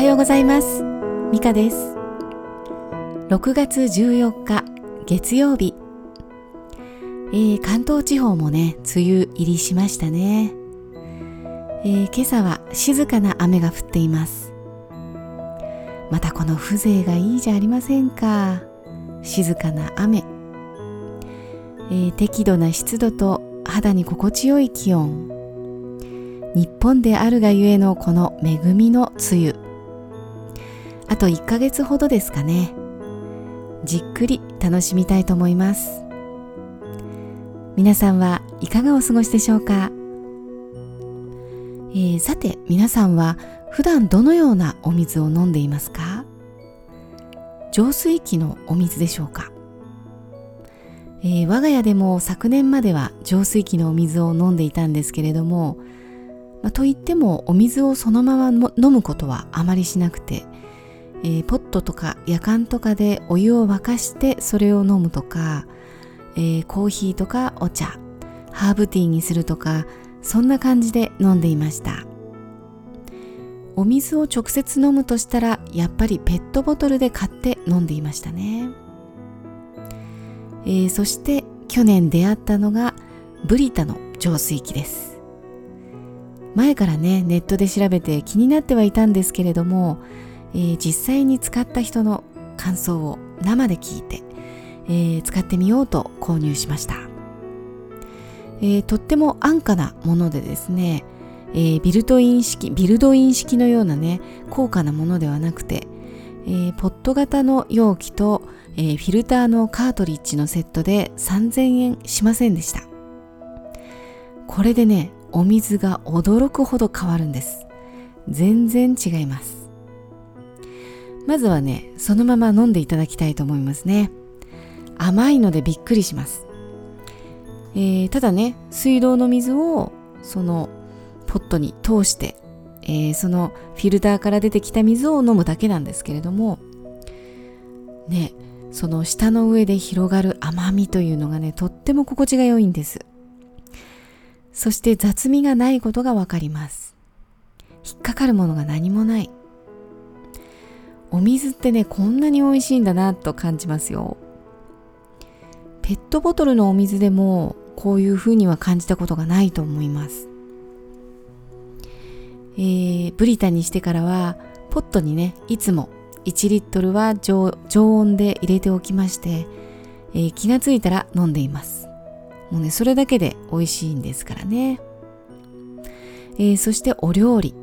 はようございます。ミカです。6月14日月曜日、えー、関東地方もね梅雨入りしましたね、えー、今朝は静かな雨が降っています。またこの風情がいいじゃありませんか。静かな雨、えー、適度な湿度と肌に心地よい気温。日本であるがゆえのこの恵みの梅雨。あと1ヶ月ほどですかね。じっくり楽しみたいと思います。皆さんはいかがお過ごしでしょうか、えー、さて皆さんは普段どのようなお水を飲んでいますか？浄水器のお水でしょうか、えー、我が家でも昨年までは浄水器のお水を飲んでいたんですけれども、まあ、といってもお水をそのまま飲むことはあまりしなくて、えー、ポットとかやかんとかでお湯を沸かしてそれを飲むとか、えー、コーヒーとかお茶ハーブティーにするとかそんな感じで飲んでいました。お水を直接飲むとしたらやっぱりペットボトルで買って飲んでいましたね、えー、そして去年出会ったのがブリタの浄水器です。前からねネットで調べて気になってはいたんですけれども、えー、実際に使った人の感想を生で聞いて、えー、使ってみようと購入しました、えー、とっても安価なものでですねえ、ビルトイン式、ビルドイン式のようなね、高価なものではなくて、え、ポット型の容器と、え、フィルターのカートリッジのセットで3000円しませんでした。これでね、お水が驚くほど変わるんです。全然違います。まずはね、そのまま飲んでいただきたいと思いますね。甘いのでびっくりします。えー、ただね、水道の水をそのポットに通して、えー、そのフィルターから出てきた水を飲むだけなんですけれどもねその舌の上で広がる甘みというのがねとっても心地が良いんですそして雑味がないことがわかります引っかかるものが何もないお水ってねこんなに美味しいんだなと感じますよ。ペットボトルのお水でもこういうふうには感じたことがないと思います。えー、ブリタにしてからはポットにねいつも1リットルは常温で入れておきまして、えー、気がついたら飲んでいます。もうねそれだけで美味しいんですからね、えー、そしてお料理。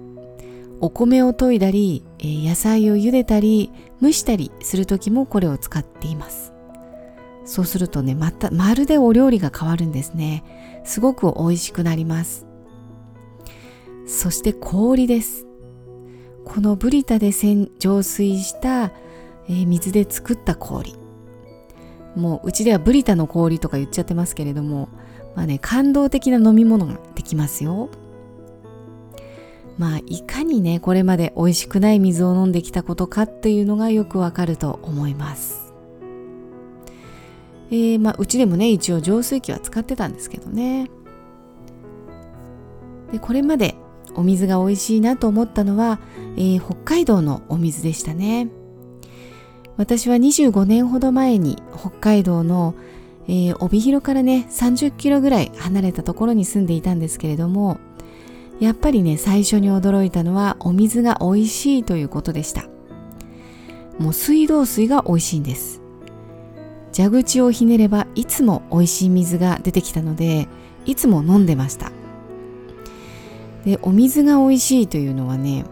お米を研いだり、えー、野菜を茹でたり蒸したりする時もこれを使っていますそうするとねまたまるでお料理が変わるんですねすごく美味しくなりますそして氷です。このブリタで浄水した、えー、水で作った氷。もううちではブリタの氷とか言っちゃってますけれども、まあね、感動的な飲み物ができますよ。まあ、いかにね、これまで美味しくない水を飲んできたことかっていうのがよくわかると思います。えー、まあ、うちでもね、一応浄水器は使ってたんですけどね。で、これまでお水が美味しいなと思ったのは、えー、北海道のお水でしたね私は25年ほど前に北海道の、えー、帯広からね30キロぐらい離れたところに住んでいたんですけれどもやっぱりね最初に驚いたのはお水が美味しいということでした。もう水道水が美味しいんです。蛇口をひねればいつも美味しい水が出てきたのでいつも飲んでました。でお水が美味しいというのはね、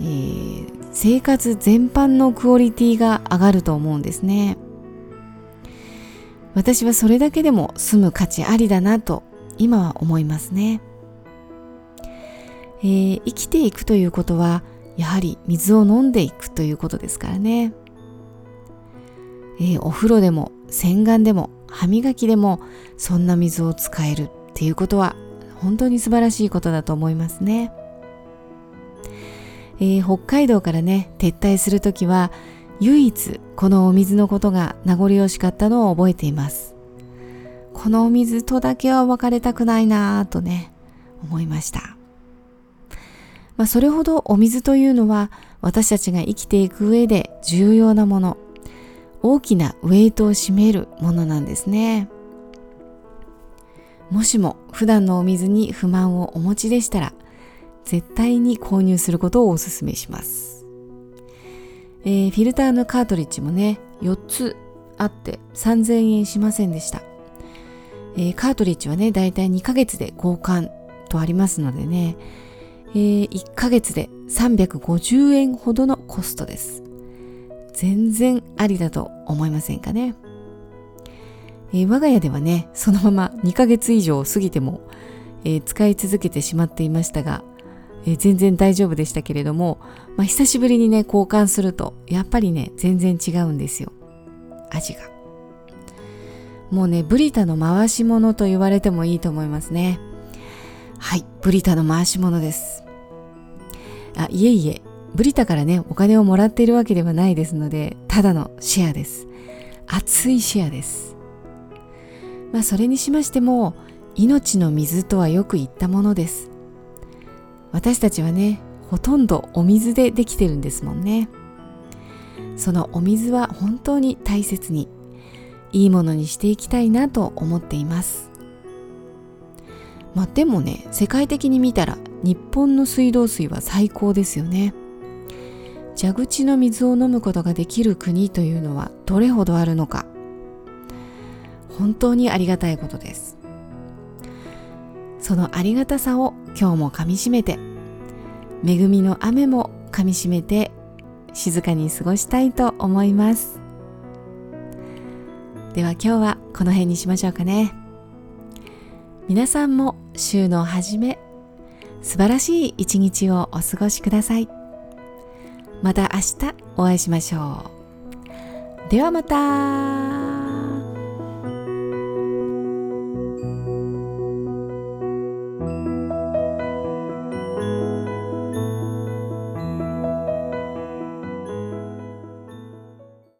えー、生活全般のクオリティが上がると思うんですね。私はそれだけでも住む価値ありだなと今は思いますね、えー、生きていくということはやはり水を飲んでいくということですからね、えー、お風呂でも洗顔でも歯磨きでもそんな水を使えるっていうことは本当に素晴らしいことだと思いますね、えー、北海道からね撤退する時は唯一このお水のことが名残惜しかったのを覚えています。このお水とだけは別れたくないなぁとね思いました。まあ、それほどお水というのは私たちが生きていく上で重要なもの。大きなウェイトを占めるものなんですね。もしも普段のお水に不満をお持ちでしたら絶対に購入することをお勧めします、えー、フィルターのカートリッジもね4つあって3000円しませんでした、えー、カートリッジはねだいたい2ヶ月で交換とありますのでねえー、1ヶ月で350円ほどのコストです。全然ありだと思いませんかね。えー、我が家ではね、そのまま2ヶ月以上過ぎても、えー、使い続けてしまっていましたが、えー、全然大丈夫でしたけれども、まあ、久しぶりにね、交換すると、やっぱりね、全然違うんですよ。味が。もうね、ブリタの回し物と言われてもいいと思いますね。はい、ブリタの回し物です。あ、いえいえ、ブリタからね、お金をもらっているわけではないですので、ただのシェアです。熱いシェアです。まあ、それにしましても、命の水とはよく言ったものです。私たちはね、ほとんどお水でできてるんですもんね。そのお水は本当に大切に、いいものにしていきたいなと思っています。まあでもね世界的に見たら日本の水道水は最高ですよね。蛇口の水を飲むことができる国というのはどれほどあるのか。本当にありがたいことです。そのありがたさを今日もかみしめて恵みの雨もかみしめて静かに過ごしたいと思います。では今日はこの辺にしましょうかね。皆さんも週の初め素晴らしい一日をお過ごしください。また明日お会いしましょう。ではまた。